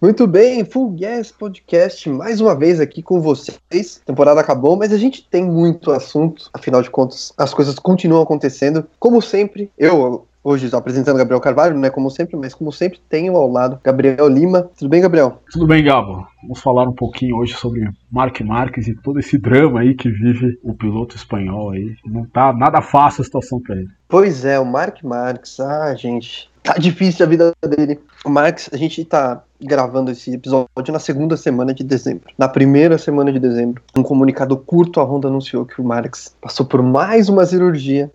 Muito bem, Full Yes Podcast, mais uma vez aqui com vocês. A temporada acabou, mas a gente tem muito assunto, afinal de contas, as coisas continuam acontecendo. Como sempre, eu hoje estou apresentando Gabriel Carvalho, né? Como sempre, mas como sempre, tenho ao lado Gabriel Lima. Tudo bem, Gabriel? Tudo bem, Gabo. Vamos falar um pouquinho hoje sobre Mark Marques e todo esse drama aí que vive o piloto espanhol aí. Não tá nada fácil a situação para ele. Pois é, o Mark Marques, ah, gente, tá difícil a vida dele. O Marx, a gente tá gravando esse episódio na segunda semana de dezembro. Na primeira semana de dezembro, um comunicado curto, a Honda anunciou que o Marx passou por mais uma cirurgia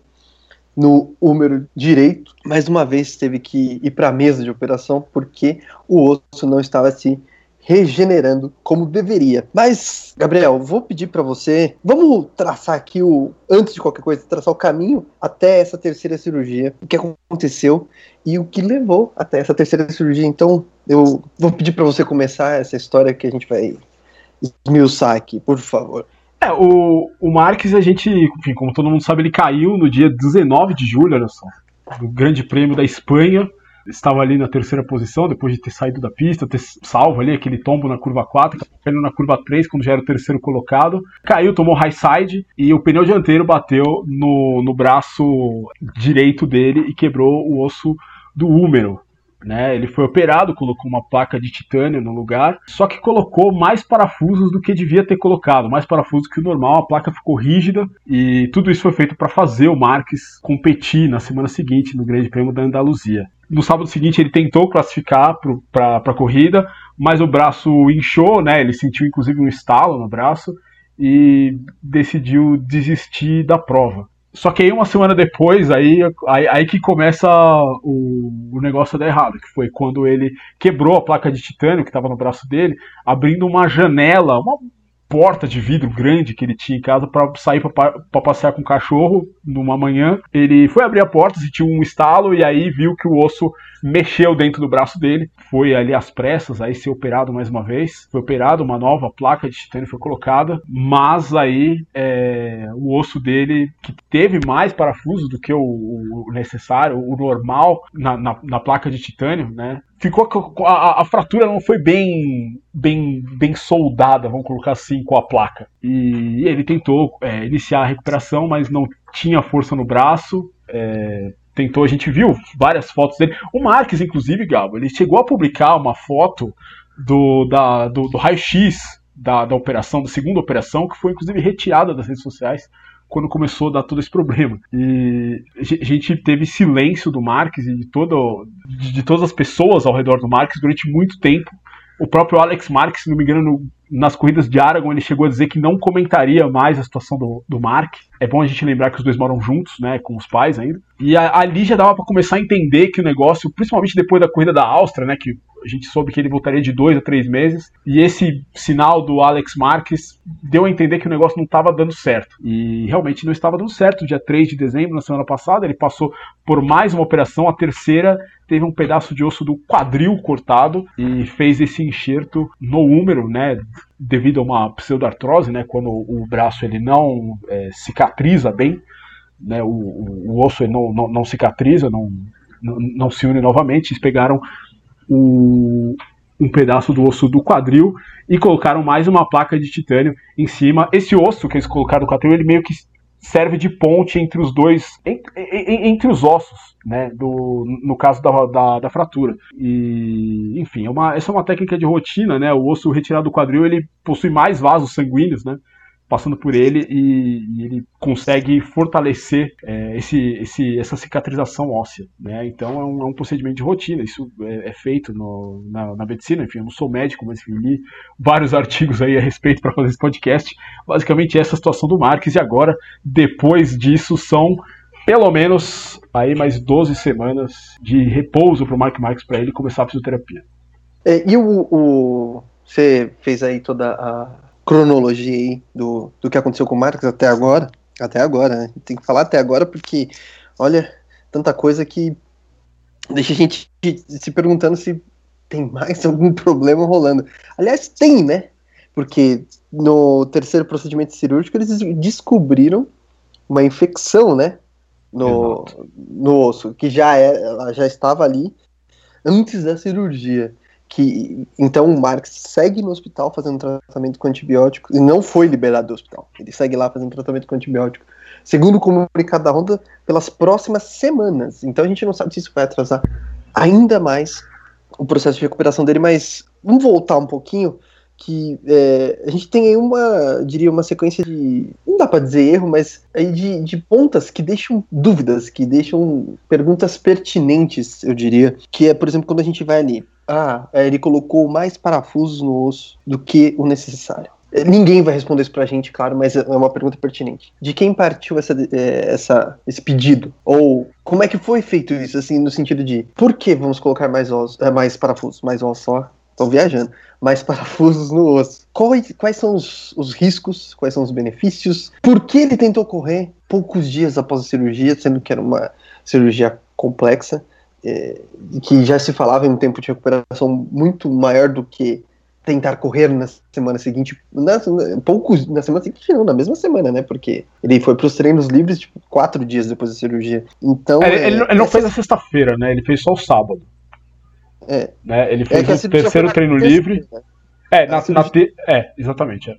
no húmero direito. Mais uma vez teve que ir para a mesa de operação porque o osso não estava se regenerando como deveria. Mas, Gabriel, vou pedir para você, vamos traçar aqui o, antes de qualquer coisa, traçar o caminho até essa terceira cirurgia, o que aconteceu e o que levou até essa terceira cirurgia. Então, eu vou pedir para você começar essa história que a gente vai esmiuçar aqui, por favor. É, o, o Marques, a gente, enfim, como todo mundo sabe, ele caiu no dia 19 de julho, olha só, do Grande Prêmio da Espanha, estava ali na terceira posição, depois de ter saído da pista, ter salvo ali aquele tombo na curva 4, caindo na curva 3, quando já era o terceiro colocado. Caiu, tomou high side e o pneu dianteiro bateu no, no braço direito dele e quebrou o osso do húmero. Né, ele foi operado, colocou uma placa de titânio no lugar, só que colocou mais parafusos do que devia ter colocado, mais parafusos que o normal, a placa ficou rígida e tudo isso foi feito para fazer o Marques competir na semana seguinte no Grande Prêmio da Andaluzia. No sábado seguinte ele tentou classificar para a corrida, mas o braço inchou, né? Ele sentiu inclusive um estalo no braço e decidiu desistir da prova. Só que aí uma semana depois, aí, aí, aí que começa o, o, negócio a dar errado, que foi quando ele quebrou a placa de titânio que estava no braço dele, abrindo uma janela, uma porta de vidro grande que ele tinha em casa para sair para passear com o cachorro numa manhã. Ele foi abrir a porta, sentiu um estalo e aí viu que o osso mexeu dentro do braço dele. Foi ali às pressas, aí ser operado mais uma vez. Foi operado, uma nova placa de titânio foi colocada, mas aí é, o osso dele, que teve mais parafusos do que o, o necessário, o normal na, na, na placa de titânio, né? Ficou a, a, fratura não foi bem bem bem soldada, vamos colocar assim, com a placa. E ele tentou é, iniciar a recuperação, mas não tinha força no braço. É, tentou, a gente viu várias fotos dele. O Marques, inclusive, Gabo, ele chegou a publicar uma foto do, da, do, do raio-x da, da operação, da segunda operação, que foi inclusive retirada das redes sociais quando começou a dar todo esse problema. E a gente teve silêncio do Marques e de, todo, de, de todas as pessoas ao redor do Marques durante muito tempo. O próprio Alex Marques, se não me engano, no, nas corridas de Aragon, ele chegou a dizer que não comentaria mais a situação do, do Mark. É bom a gente lembrar que os dois moram juntos, né, com os pais ainda. E a, ali já dava para começar a entender que o negócio, principalmente depois da corrida da Áustria, né, que a gente soube que ele voltaria de dois a três meses. E esse sinal do Alex Marques deu a entender que o negócio não estava dando certo. E realmente não estava dando certo. Dia 3 de dezembro, na semana passada, ele passou por mais uma operação, a terceira teve um pedaço de osso do quadril cortado e fez esse enxerto no húmero, né? Devido a uma pseudoartrose, né? Quando o braço ele não é, cicatriza bem, né? O, o, o osso não, não, não cicatriza, não, não, não se une novamente. Eles pegaram um, um pedaço do osso do quadril e colocaram mais uma placa de titânio em cima. Esse osso que eles colocaram no quadril, ele meio que serve de ponte entre os dois, entre, entre os ossos, né, do, no caso da, da, da, fratura. E, enfim, é uma, essa é uma técnica de rotina, né, o osso retirado do quadril, ele possui mais vasos sanguíneos, né, passando por ele e, e ele consegue fortalecer é, esse, esse, essa cicatrização óssea. Né? Então é um, é um, procedimento de rotina, isso é, é feito no, na, na, medicina. Enfim, eu não sou médico, mas enfim, li vários artigos aí a respeito para fazer esse podcast. Basicamente, essa situação do Marques, e agora, depois disso, são pelo menos aí mais 12 semanas de repouso para o Mark Marques para ele começar a fisioterapia. É, e o, o, você fez aí toda a cronologia aí do, do que aconteceu com o Marcos até agora. Até agora, né? Tem que falar até agora porque, olha, tanta coisa que deixa a gente se perguntando se tem mais algum problema rolando. Aliás, tem, né? Porque no terceiro procedimento cirúrgico eles descobriram uma infecção, né? No, no osso, que já, é, já estava ali antes da cirurgia. Que então o Marx segue no hospital fazendo tratamento com antibiótico e não foi liberado do hospital. Ele segue lá fazendo tratamento com antibiótico. Segundo o comunicado da Honda, pelas próximas semanas. Então a gente não sabe se isso vai atrasar ainda mais o processo de recuperação dele, mas vamos voltar um pouquinho que é, a gente tem aí uma, diria, uma sequência de, não dá para dizer erro, mas aí de, de pontas que deixam dúvidas, que deixam perguntas pertinentes, eu diria, que é, por exemplo, quando a gente vai ali, ah, é, ele colocou mais parafusos no osso do que o necessário. É, ninguém vai responder isso pra gente, claro, mas é uma pergunta pertinente. De quem partiu essa, essa, esse pedido? Ou como é que foi feito isso, assim, no sentido de por que vamos colocar mais, ossos, mais parafusos? Mais ossos só? Estão viajando. Mais parafusos no osso. Quais, quais são os, os, riscos? Quais são os benefícios? Por que ele tentou correr poucos dias após a cirurgia, sendo que era uma cirurgia complexa? É, que já se falava em um tempo de recuperação muito maior do que tentar correr na semana seguinte, na, poucos, na semana seguinte não, na mesma semana, né, porque ele foi para os treinos livres, tipo, quatro dias depois da cirurgia, então... É, ele, ele, não fez a sexta-feira, né, ele fez só o sábado. É. Né, ele fez é o terceiro treino livre. Né? É, na, cirurgia... na te... é, exatamente, é.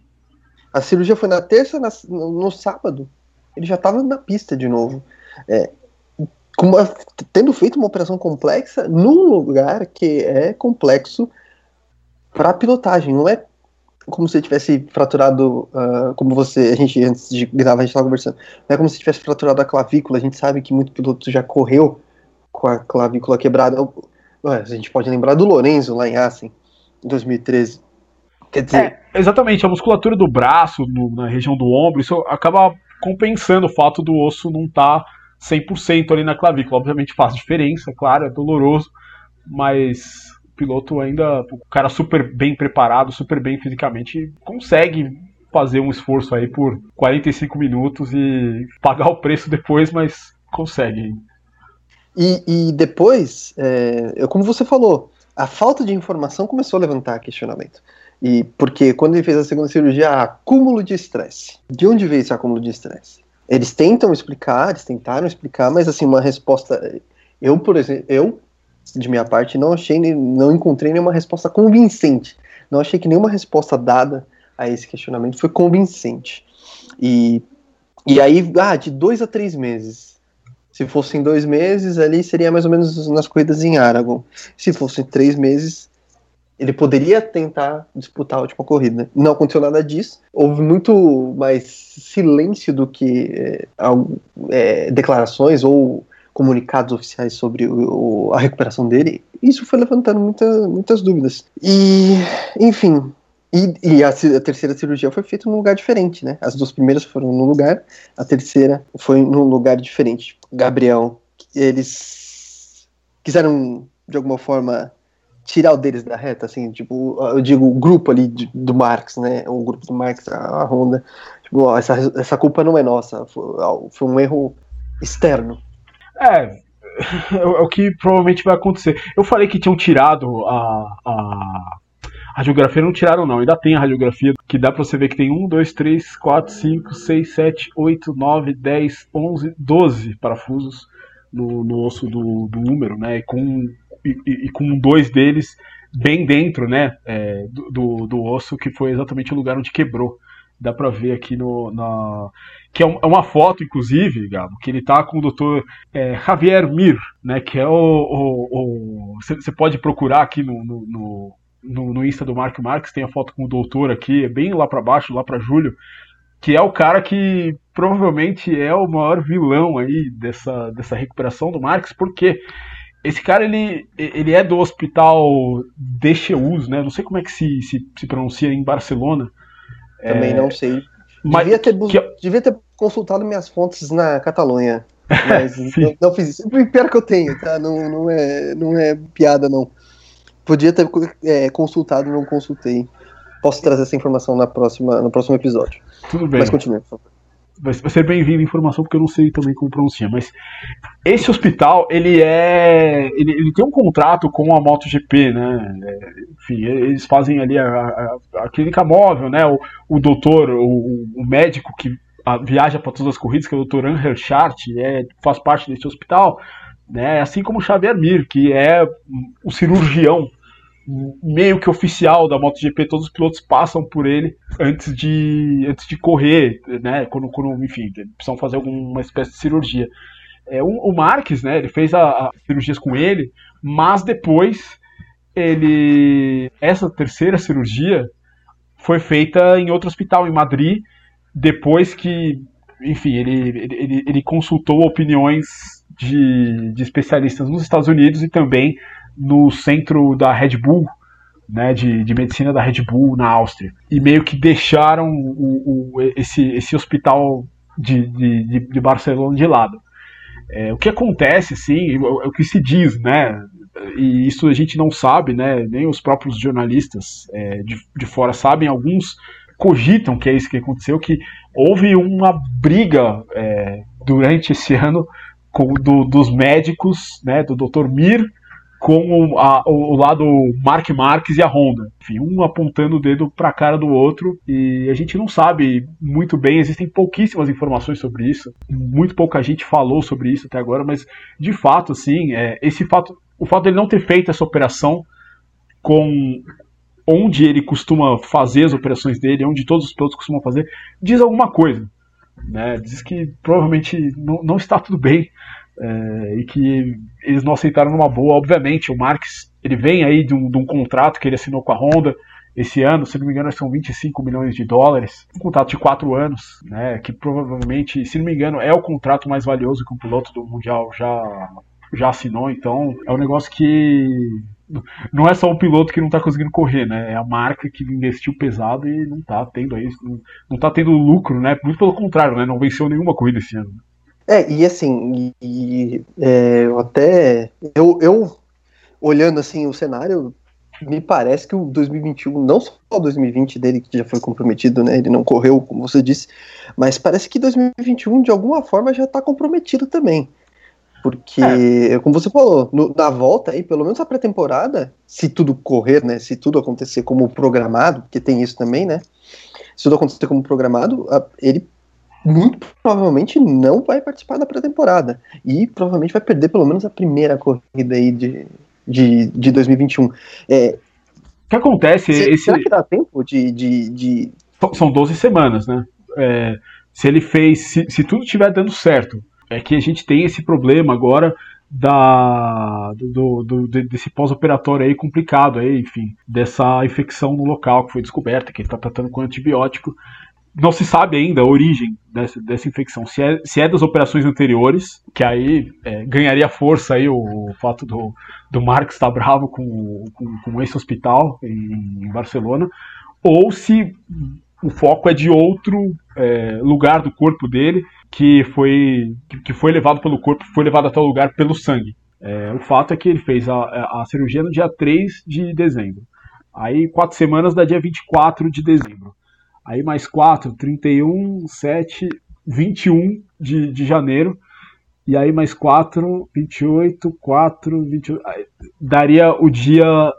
A cirurgia foi na terça, na, no sábado, ele já estava na pista de novo. É, tendo feito uma operação complexa num lugar que é complexo para pilotagem, não é como se tivesse fraturado, uh, como você, a gente antes de gravar a gente estava conversando, não é como se tivesse fraturado a clavícula, a gente sabe que muito piloto já correu com a clavícula quebrada, a gente pode lembrar do Lorenzo lá em Assen, em 2013. Quer dizer... É, exatamente, a musculatura do braço, no, na região do ombro, isso acaba compensando o fato do osso não estar tá 100% ali na clavícula. Obviamente faz diferença, claro, é doloroso, mas o piloto ainda, o cara super bem preparado, super bem fisicamente, consegue fazer um esforço aí por 45 minutos e pagar o preço depois, mas consegue. E, e depois, é, como você falou, a falta de informação começou a levantar questionamento. E porque quando ele fez a segunda cirurgia, acúmulo de estresse. De onde veio esse acúmulo de estresse? Eles tentam explicar, eles tentaram explicar, mas assim, uma resposta. Eu, por exemplo, eu, de minha parte, não achei, não encontrei nenhuma resposta convincente. Não achei que nenhuma resposta dada a esse questionamento foi convincente. E, e aí, ah, de dois a três meses. Se fossem dois meses, ali seria mais ou menos nas corridas em Aragon. Se fossem três meses, ele poderia tentar disputar a última corrida. Não aconteceu nada disso. Houve muito mais silêncio do que é, declarações ou comunicados oficiais sobre o, a recuperação dele. Isso foi levantando muita, muitas dúvidas. E, enfim. E, e a, a, terceira cirurgia foi feita num lugar diferente, né? As duas primeiras foram num lugar, a terceira foi num lugar diferente. Gabriel, eles quiseram de alguma forma tirar o deles da reta, assim, tipo, eu digo o grupo ali do Marx, né, o grupo do Marx, a, a Honda, tipo, ó, essa, essa culpa não é nossa, foi, foi um erro externo. É, é o que provavelmente vai acontecer. Eu falei que tinham tirado a, a, radiografia, não tiraram não, ainda tem a radiografia, que dá pra você ver que tem 1, 2, 3, 4, 5, 6, 7, 8, 9, 10, 11, 12 parafusos no, no osso do, do húmero, né, e com e, com dois deles bem dentro, né, é, do, do osso, que foi exatamente o lugar onde quebrou. Dá pra ver aqui no. Na... Que é, é uma foto, inclusive, Gabo, que ele tá com o doutor é, Javier Mir, né? Que é o. Você pode procurar aqui no, no, no, no Insta do Mark Marques, tem a foto com o doutor aqui, é bem lá para baixo, lá para julho, que é o cara que provavelmente é o maior vilão aí dessa, dessa recuperação do Marques, porque esse cara, ele, ele é do hospital Decheus, né? Não sei como é que se, se, se pronuncia em Barcelona. Também é... não sei. Mas devia ter, que... devia ter consultado minhas fontes na Catalunha. Mas não, não, fiz isso. Pior que eu tenho, tá? Não, não, é, não é piada, não. Podia ter é, consultado, não consultei. Posso trazer essa informação na próxima, no próximo episódio. Tudo bem. Mas continue, por favor vai ser bem-vindo a informação porque eu não sei também como pronuncia, mas esse hospital ele é ele, ele tem um contrato com a MotoGP, né? É, enfim, eles fazem ali a, a, a clínica móvel, né? O, o doutor, o, o médico que viaja para todas as corridas, que é o Dr. Angel Chart, é, faz parte desse hospital, né? Assim como o Xavier Mir, que é o cirurgião meio que oficial da MotoGP, todos os pilotos passam por ele antes de, antes de correr, né? Quando, quando enfim, precisam fazer alguma espécie de cirurgia. É, o, o Marques, né? Ele fez as cirurgias com ele, mas depois ele essa terceira cirurgia foi feita em outro hospital em Madrid, depois que, enfim, ele, ele, ele consultou opiniões de, de especialistas nos Estados Unidos e também no centro da Red Bull, né, de, de medicina da Red Bull na Áustria. E meio que deixaram o, o, esse, esse hospital de, de, de Barcelona de lado. É, o que acontece, sim, é o que se diz, né? E isso a gente não sabe, né? Nem os próprios jornalistas é, de, de fora sabem, alguns cogitam que é isso que aconteceu, que houve uma briga é, durante esse ano com, do, dos médicos, né, do Dr. Mir com o, a, o lado Mark Marques e a Honda. Enfim, um apontando o dedo para a cara do outro e a gente não sabe muito bem, existem pouquíssimas informações sobre isso, muito pouca gente falou sobre isso até agora, mas de fato, assim, é, esse fato, o fato dele não ter feito essa operação com onde ele costuma fazer as operações dele, onde todos os pilotos costumam fazer, diz alguma coisa. Né? Diz que provavelmente não, não está tudo bem é, e que eles não aceitaram numa boa. Obviamente, o Marques ele vem aí de um, de um, contrato que ele assinou com a Honda esse ano, se não me engano, são 25 milhões de dólares, um contrato de quatro anos, né, que provavelmente, se não me engano, é o contrato mais valioso que um piloto do Mundial já, já assinou, então é um negócio que não é só o piloto que não está conseguindo correr, né? É a marca que investiu pesado e não está tendo aí, não, não tá tendo lucro, né? Muito pelo contrário, né? Não venceu nenhuma corrida esse ano. É, e assim, e, é, eu até. Eu, eu, olhando assim o cenário, me parece que o 2021, não só o 2020 dele, que já foi comprometido, né? Ele não correu, como você disse, mas parece que 2021, de alguma forma, já está comprometido também. Porque, é. como você falou, no, na volta aí, pelo menos a pré-temporada, se tudo correr, né? Se tudo acontecer como programado, porque tem isso também, né? Se tudo acontecer como programado, a, ele muito provavelmente não vai participar da pré-temporada. E provavelmente vai perder pelo menos a primeira corrida aí de, de, de 2021. É, o que acontece? Se, esse... Será que dá tempo de. de, de... São 12 semanas, né? É, se ele fez. Se, se tudo estiver dando certo, é que a gente tem esse problema agora da do, do, desse pós-operatório aí complicado aí, enfim, dessa infecção no local que foi descoberta, que ele está tratando com antibiótico não se sabe ainda a origem dessa, dessa infecção. Se é, se é das operações anteriores, que aí é, ganharia força aí o, o, fato do, do Marx estar bravo com, com, com esse hospital em, em, Barcelona, ou se o foco é de outro é, lugar do corpo dele que foi, que foi levado pelo corpo, foi levado até o lugar pelo sangue. É, o fato é que ele fez a, a cirurgia no dia 3 de dezembro. Aí, quatro semanas da dia 24 de dezembro. Aí mais 4, 31, 7, 21 de, de janeiro. E aí mais 4, 28, 4, 28. Daria o dia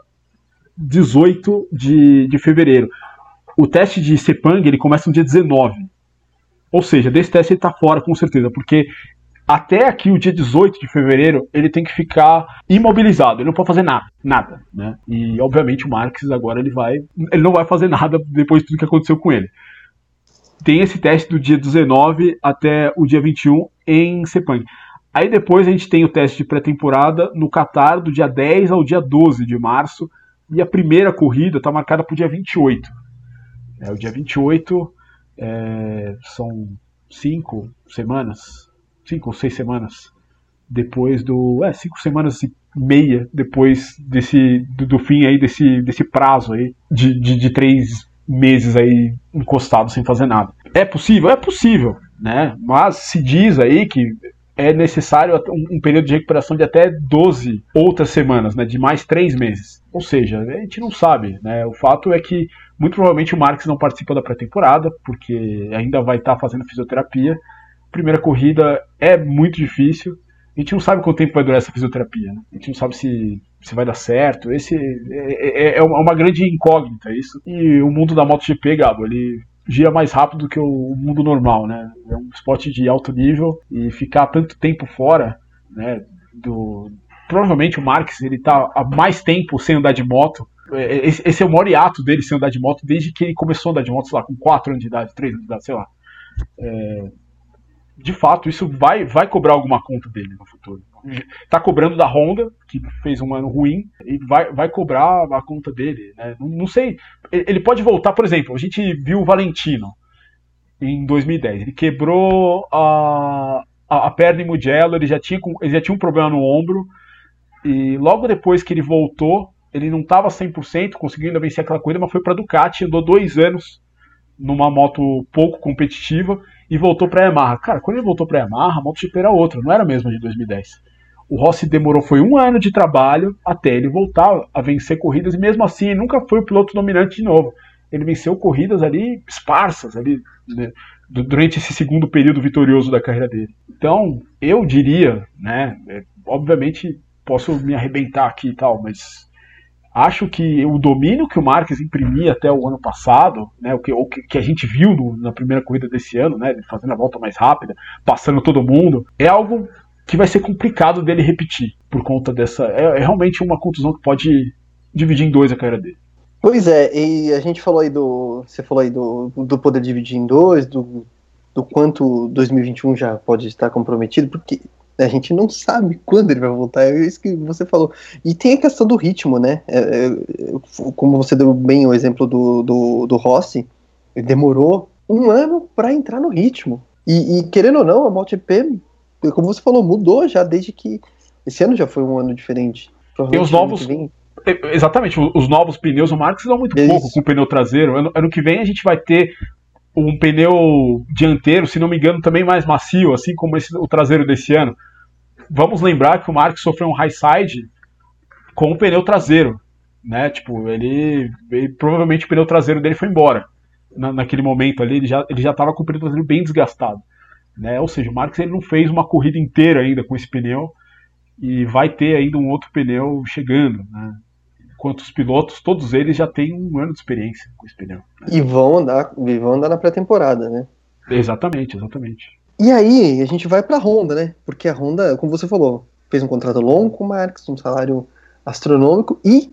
18 de, de fevereiro. O teste de Sepang ele começa no dia 19. Ou seja, desse teste ele está fora com certeza, porque até aqui o dia 18 de fevereiro ele tem que ficar imobilizado, ele não pode fazer nada, nada, né? E obviamente o Marques agora ele vai, ele não vai fazer nada depois de tudo que aconteceu com ele. Tem esse teste do dia 19 até o dia 21 em Sepang. Aí depois a gente tem o teste de pré-temporada no Qatar do dia 10 ao dia 12 de março e a primeira corrida está marcada para o dia 28. É, o dia 28 é, são cinco semanas, cinco ou seis semanas depois do. É, cinco semanas e meia depois desse. do, do fim aí desse, desse prazo aí de, de, de, três meses aí encostado sem fazer nada. É possível? É possível, né? Mas se diz aí que é necessário um, período de recuperação de até 12 outras semanas, né? De mais três meses. Ou seja, a gente não sabe, né? O fato é que muito provavelmente o Marques não participa da pré-temporada, porque ainda vai estar fazendo fisioterapia primeira corrida é muito difícil. A gente não sabe quanto tempo vai durar essa fisioterapia. Né? A gente não sabe se, se vai dar certo. Esse é, é, é uma grande incógnita isso. E o mundo da MotoGP, Gabo, ele gira mais rápido do que o mundo normal, né? É um esporte de alto nível e ficar tanto tempo fora, né? Do provavelmente o Marques ele tá há mais tempo sem andar de moto É, esse, esse é o maior hiato dele sem andar de moto desde que ele começou a andar de moto, sei lá, com 4 anos de idade, 3 anos de idade, sei lá. É, de fato, isso vai, vai cobrar alguma conta dele no futuro. Tá cobrando da Honda, que fez um ano ruim, e vai, vai cobrar a conta dele. Né? Não, não sei. Ele pode voltar, por exemplo, a gente viu o Valentino em 2010. Ele quebrou a, a, a perna em Mugello, ele já, tinha, ele já tinha um problema no ombro, e logo depois que ele voltou, ele não estava 100%, conseguindo vencer aquela corrida, mas foi para Ducati, andou dois anos numa moto pouco competitiva e voltou para a Yamaha. Cara, quando ele voltou para a Yamaha, a MotoGP era outra, não era a mesma de 2010. O Rossi demorou foi um ano de trabalho até ele voltar a vencer corridas e mesmo assim ele nunca foi o piloto dominante de novo. Ele venceu corridas ali esparsas ali né, durante esse segundo período vitorioso da carreira dele. Então eu diria, né, é, obviamente posso me arrebentar aqui e tal, mas Acho que o domínio que o Marques imprimia até o ano passado, né, o, que, o que a gente viu no, na primeira corrida desse ano, né, fazendo a volta mais rápida, passando todo mundo, é algo que vai ser complicado dele repetir por conta dessa. É, é realmente uma contusão que pode dividir em dois a carreira dele. Pois é, e a gente falou aí do. Você falou aí do, do poder dividir em dois, do, do quanto 2021 já pode estar comprometido, porque a gente não sabe quando ele vai voltar, é isso que você falou. E tem a questão do ritmo, né? É, é, como você deu bem o exemplo do, do, do Rossi, ele demorou um ano para entrar no ritmo. E, e, querendo ou não, a MotoGP, como você falou, mudou já desde que. Esse ano já foi um ano diferente. Tem os novos. É, exatamente, os novos pneus, o Marx dá muito isso. pouco com o pneu traseiro. Ano, ano que vem a gente vai ter um pneu dianteiro, se não me engano, também mais macio, assim como esse, o traseiro desse ano vamos lembrar que o Mark sofreu um high side com o pneu traseiro, né? Tipo, ele, ele provavelmente o pneu traseiro dele foi embora na, naquele momento ali, ele já ele já estava com o pneu traseiro bem desgastado, né? Ou seja, o Marx ele não fez uma corrida inteira ainda com esse pneu e vai ter ainda um outro pneu chegando, né? Enquanto os pilotos, todos eles já têm um ano de experiência com esse pneu. Né? E vão andar, e vão andar na pré-temporada, né? Exatamente, exatamente. E aí a gente vai para a Honda, né? Porque a Honda, como você falou, fez um contrato longo com o Marx, um salário astronômico e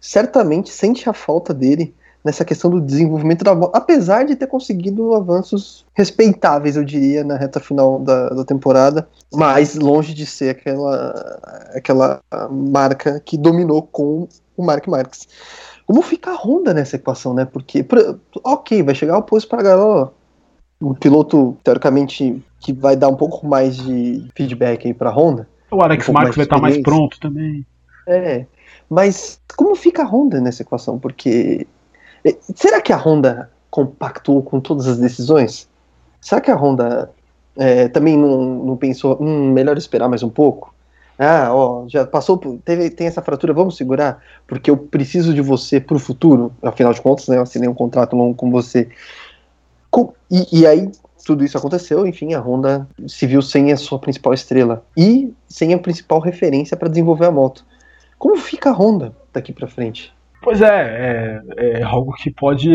certamente sente a falta dele nessa questão do desenvolvimento da moto, apesar de ter conseguido avanços respeitáveis, eu diria, na reta final da, da temporada, mas longe de ser aquela, aquela marca que dominou com o Mark Marques. Como fica a Honda nessa equação, né? Porque, ok, vai chegar o posto para Garó, o piloto, teoricamente, que vai dar um pouco mais de feedback aí pra Honda. O Alex um Marques vai estar mais pronto também. É, mas como fica a Honda nessa equação? Porque será que a Honda compactuou com todas as decisões? Será que a Honda é, também não, não pensou, hum, melhor esperar mais um pouco? Ah, ó, já passou, teve, tem essa fratura, vamos segurar, porque eu preciso de você pro futuro. Afinal de contas, né, eu assinei um contrato longo com você. E, e aí tudo isso aconteceu, enfim, a Honda se viu sem a sua principal estrela e sem a principal referência para desenvolver a moto. Como fica a Honda daqui para frente? Pois é, é, é, algo que pode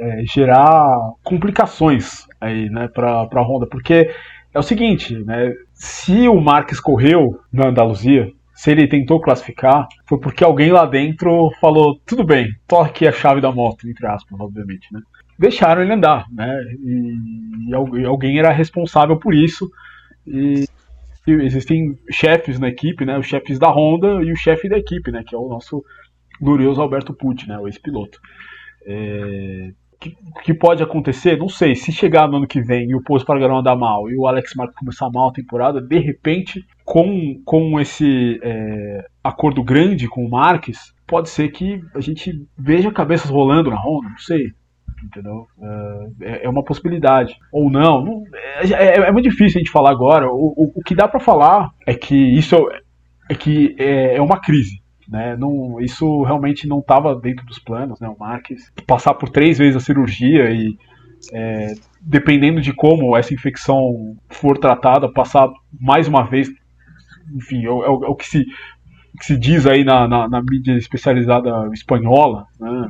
é, gerar complicações aí, né, para a Honda, porque é o seguinte, né, se o Marques correu na Andaluzia, se ele tentou classificar, foi porque alguém lá dentro falou, tudo bem, toque a chave da moto, entre aspas, obviamente, né deixaram ele andar, né? E, e alguém era responsável por isso. E, existem chefes na equipe, né? Os chefes da Honda e o chefe da equipe, né? Que é o nosso glorioso Alberto Pucci, né? O ex-piloto. É, que, que pode acontecer? Não sei. Se chegar no ano que vem e o Poço Pargarão andar mal e o Alex Marques começar mal a temporada, de repente, com, com esse é, acordo grande com o Marques, pode ser que a gente veja cabeças rolando na Honda, não sei entendeu? É, é uma possibilidade. Ou não. não é, é, é, muito difícil a gente falar agora. O, o, o que dá para falar é que isso é que é, é uma crise. Né? Não, isso realmente não estava dentro dos planos, né? O Marques passar por três vezes a cirurgia e é, dependendo de como essa infecção for tratada, passar mais uma vez, enfim, é, é, é o que se, que se diz aí na, na, na mídia especializada espanhola, né?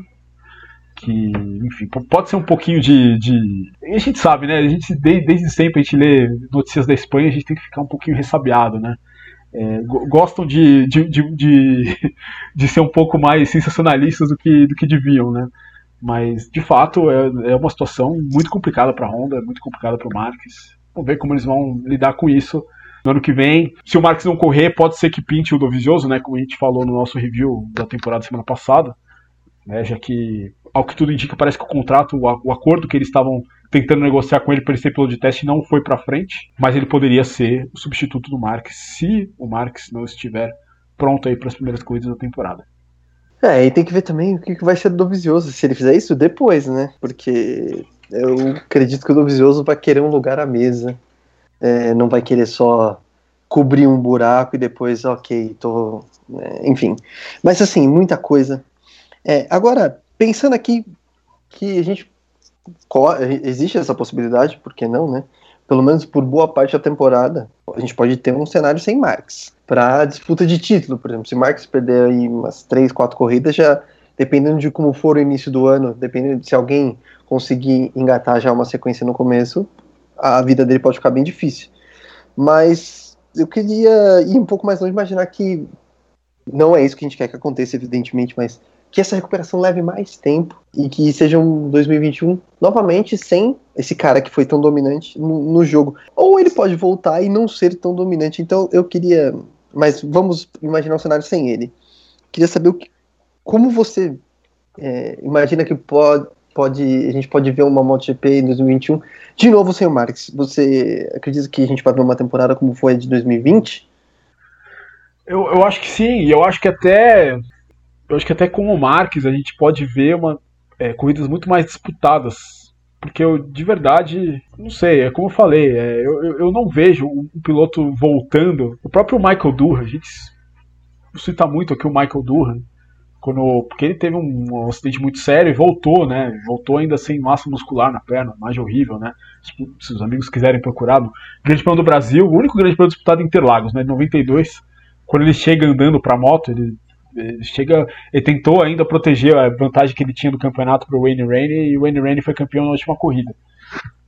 que, enfim, pode ser um pouquinho de, de. A gente sabe, né? A gente desde, desde sempre a gente lê notícias da Espanha, a gente tem que ficar um pouquinho ressabiado, né? É, gostam de, de, de, de, ser um pouco mais sensacionalistas do que, do que deviam, né? Mas, de fato, é, é uma situação muito complicada para a Honda, muito complicada para o Marques. Vamos ver como eles vão lidar com isso no ano que vem. Se o Marques não correr, pode ser que pinte o Dovizioso, né? Como a gente falou no nosso review da temporada semana passada. Né, já que, ao que tudo indica, parece que o contrato, o acordo que eles estavam tentando negociar com ele para ele ser piloto de teste não foi para frente, mas ele poderia ser o substituto do Marques se o Marques não estiver pronto aí para as primeiras corridas da temporada. É, e tem que ver também o que vai ser do Dovizioso, se ele fizer isso depois, né? Porque eu acredito que o Dovizioso vai querer um lugar à mesa, é, não vai querer só cobrir um buraco e depois, ok, tô. É, enfim. Mas assim, muita coisa. É, agora, pensando aqui que a gente. Existe essa possibilidade, por que não, né? Pelo menos por boa parte da temporada, a gente pode ter um cenário sem Marx para disputa de título, por exemplo. Se Marx perder aí umas três, quatro corridas, já dependendo de como for o início do ano, dependendo de se alguém conseguir engatar já uma sequência no começo, a vida dele pode ficar bem difícil. Mas eu queria ir um pouco mais longe, imaginar que não é isso que a gente quer que aconteça, evidentemente, mas que essa recuperação leve mais tempo e que seja um 2021 novamente sem esse cara que foi tão dominante no, no, jogo. Ou ele pode voltar e não ser tão dominante. Então eu queria. Mas vamos imaginar um cenário sem ele. Queria saber que, como você é, imagina que pode, pode, a gente pode ver uma MotoGP em 2021 de novo sem o Marques. Você acredita que a gente vai ver uma temporada como foi a de 2020? Eu, eu acho que sim, e eu acho que até eu acho que até com o Marques a gente pode ver uma, é, corridas muito mais disputadas. Porque eu, de verdade, não sei, é como eu falei, é, eu, eu não vejo um piloto voltando. O próprio Michael Durham, a gente cita muito aqui o Michael Durham, quando, porque ele teve um, um, acidente muito sério e voltou, né? Voltou ainda sem massa muscular na perna, mais horrível, né? Se, se os amigos quiserem procurar, no Grande Prêmio do Brasil, o único Grande Prêmio disputado em Interlagos, né? De 92, quando ele chega andando para a moto, ele chega, ele tentou ainda proteger a vantagem que ele tinha do campeonato para o Wayne Rainey e o Wayne Rainey foi campeão na última corrida.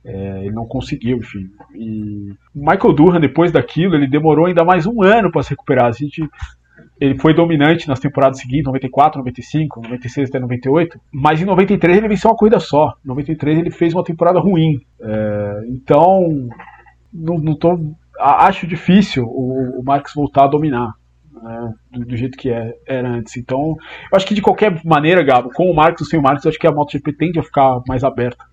É, ele não conseguiu, enfim. E Michael Durham, depois daquilo, ele demorou ainda mais um ano para se recuperar. A gente, ele foi dominante nas temporadas seguintes, 94, 95, 96 até 98, mas em 93 ele venceu uma corrida só. Em 93 ele fez uma temporada ruim. É, então, não, não tô, acho difícil o, o Marx voltar a dominar né, do, do, jeito que é, era antes. Então, eu acho que de qualquer maneira, Gabo, com o Marcos ou sem o Marcos, eu acho que a MotoGP tende a ficar mais aberta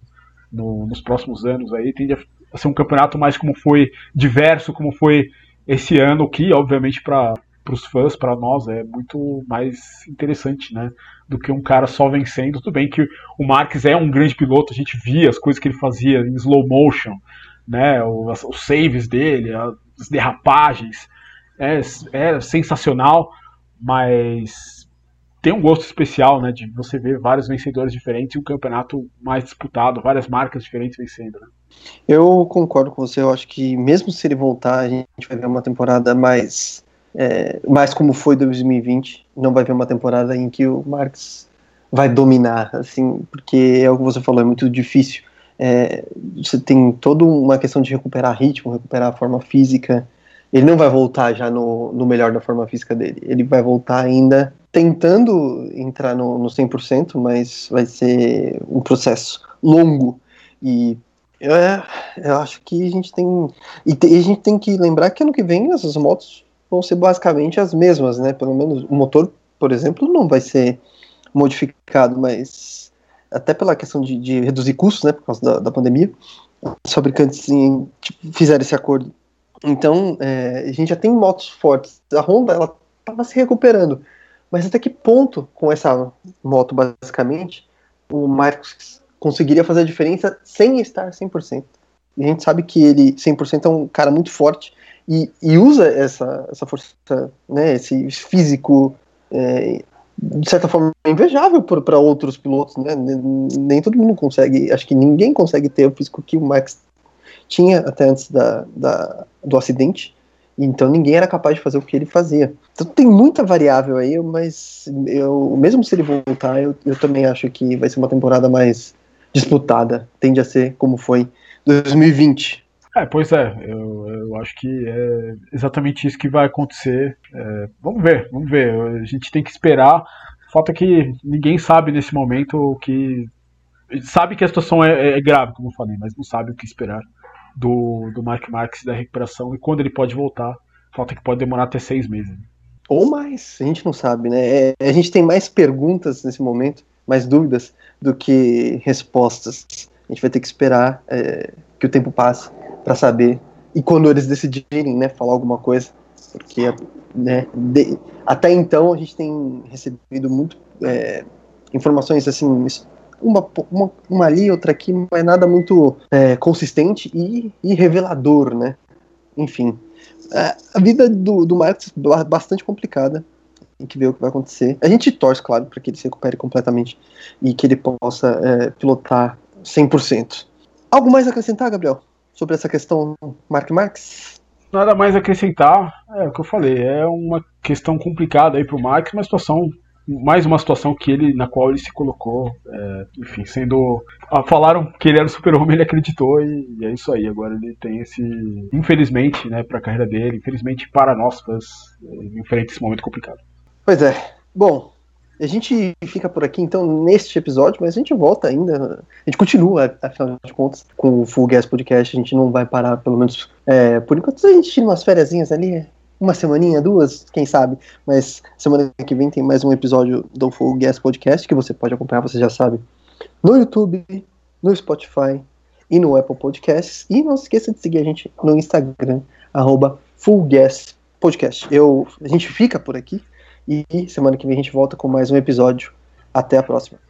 no, nos próximos anos aí, tende a ser um campeonato mais como foi diverso, como foi esse ano, que obviamente para os fãs, para nós, é muito mais interessante, né? Do que um cara só vencendo. Tudo bem que o Marques é um grande piloto, a gente via as coisas que ele fazia em slow motion, né? Os, os saves dele, as derrapagens é, é sensacional, mas tem um gosto especial, né, de você ver vários vencedores diferentes e um campeonato mais disputado, várias marcas diferentes vencendo, né? Eu concordo com você, eu acho que mesmo se ele voltar, a gente vai ver uma temporada mais é, mais como foi 2020, não vai ver uma temporada em que o Marx vai dominar, assim, porque é o que você falou, é muito difícil. É, você tem toda uma questão de recuperar ritmo, recuperar a forma física, ele não vai voltar já no, no melhor da forma física dele. Ele vai voltar ainda tentando entrar no, no 100%, mas vai ser um processo longo. E eu, é, eu acho que a gente tem. E te, a gente tem que lembrar que ano que vem essas motos vão ser basicamente as mesmas, né? Pelo menos o motor, por exemplo, não vai ser modificado, mas até pela questão de, de reduzir custos, né? Por causa da, da pandemia, os fabricantes sim, tipo, fizeram esse acordo então, é, a gente já tem motos fortes. A Honda, ela estava se recuperando. Mas até que ponto, com essa moto, basicamente, o Marcos conseguiria fazer a diferença sem estar 100%? E a gente sabe que ele, 100%, é um cara muito forte e, e usa essa, essa força, né, esse físico, é, de certa forma, invejável para outros pilotos. Né? Nem todo mundo consegue, acho que ninguém consegue ter o físico que o Max tinha até antes da, da, do acidente, então ninguém era capaz de fazer o que ele fazia. Então tem muita variável aí, mas eu, mesmo se ele voltar, eu, eu também acho que vai ser uma temporada mais disputada, tende a ser como foi 2020. É, pois é, eu, eu acho que é exatamente isso que vai acontecer. É, vamos ver, vamos ver. A gente tem que esperar. Falta que ninguém sabe nesse momento o que. Sabe que a situação é, é, grave, como eu falei, mas não sabe o que esperar do, do Mark Marques da recuperação e quando ele pode voltar. Falta que pode demorar até seis meses. Ou mais, a gente não sabe, né? É, a gente tem mais perguntas nesse momento, mais dúvidas do que respostas. A gente vai ter que esperar é, que o tempo passe para saber e quando eles decidirem, né, falar alguma coisa, porque né, de, até então a gente tem recebido muito é, informações assim, uma, uma, uma, ali, outra aqui, mas nada muito é, consistente e, e, revelador, né? Enfim, é, a vida do, do Marcos é bastante complicada. Tem que ver o que vai acontecer. A gente torce, claro, para que ele se recupere completamente e que ele possa é, pilotar 100%. Algo mais a acrescentar, Gabriel? Sobre essa questão Mark Marx? Nada mais a acrescentar, é o que eu falei, é uma questão complicada aí pro Marx, uma situação mais uma situação que ele na qual ele se colocou, é, enfim, sendo falaram que ele era o super-homem, ele acreditou e, e, é isso aí. Agora ele tem esse, infelizmente, né, para a carreira dele, infelizmente para nós fãs, é, enfrenta esse momento complicado. Pois é. Bom, a gente fica por aqui então neste episódio, mas a gente volta ainda. A gente continua, afinal de contas, com o Full Gas Podcast. A gente não vai parar, pelo menos é, por enquanto. A gente tira umas férias ali, uma semaninha, duas, quem sabe. Mas semana que vem tem mais um episódio do Full Gas Podcast que você pode acompanhar, você já sabe, no YouTube, no Spotify e no Apple Podcasts. E não se esqueça de seguir a gente no Instagram, arroba Full Gas Podcast. Eu, a gente fica por aqui e semana que vem a gente volta com mais um episódio. Até a próxima.